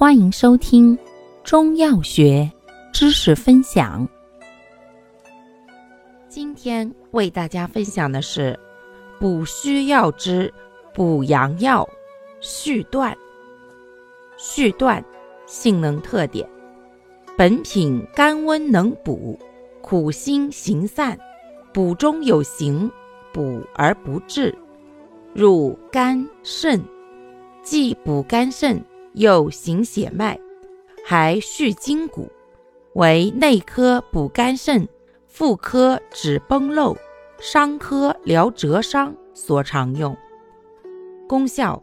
欢迎收听中药学知识分享。今天为大家分享的是补虚药之补阳药续断。续断性能特点：本品甘温能补，苦辛行散，补中有行，补而不滞，入肝肾，既补肝肾。又行血脉，还续筋骨，为内科补肝肾、妇科止崩漏、伤科疗折伤所常用。功效：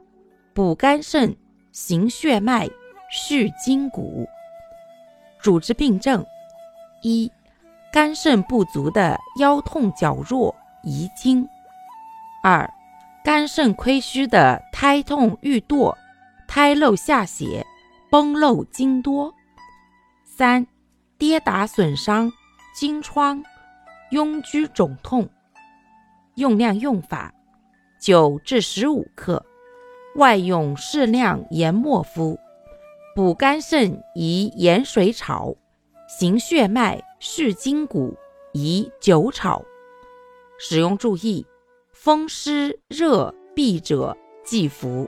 补肝肾、行血脉、续筋骨。主治病症：一、肝肾不足的腰痛脚弱、遗精；二、肝肾亏虚的胎痛欲堕。胎漏下血，崩漏经多；三、跌打损伤、经疮、痈疽肿痛。用量用法：九至十五克，外用适量研末敷。补肝肾宜盐水炒，行血脉续筋骨宜酒炒。使用注意：风湿热痹者忌服。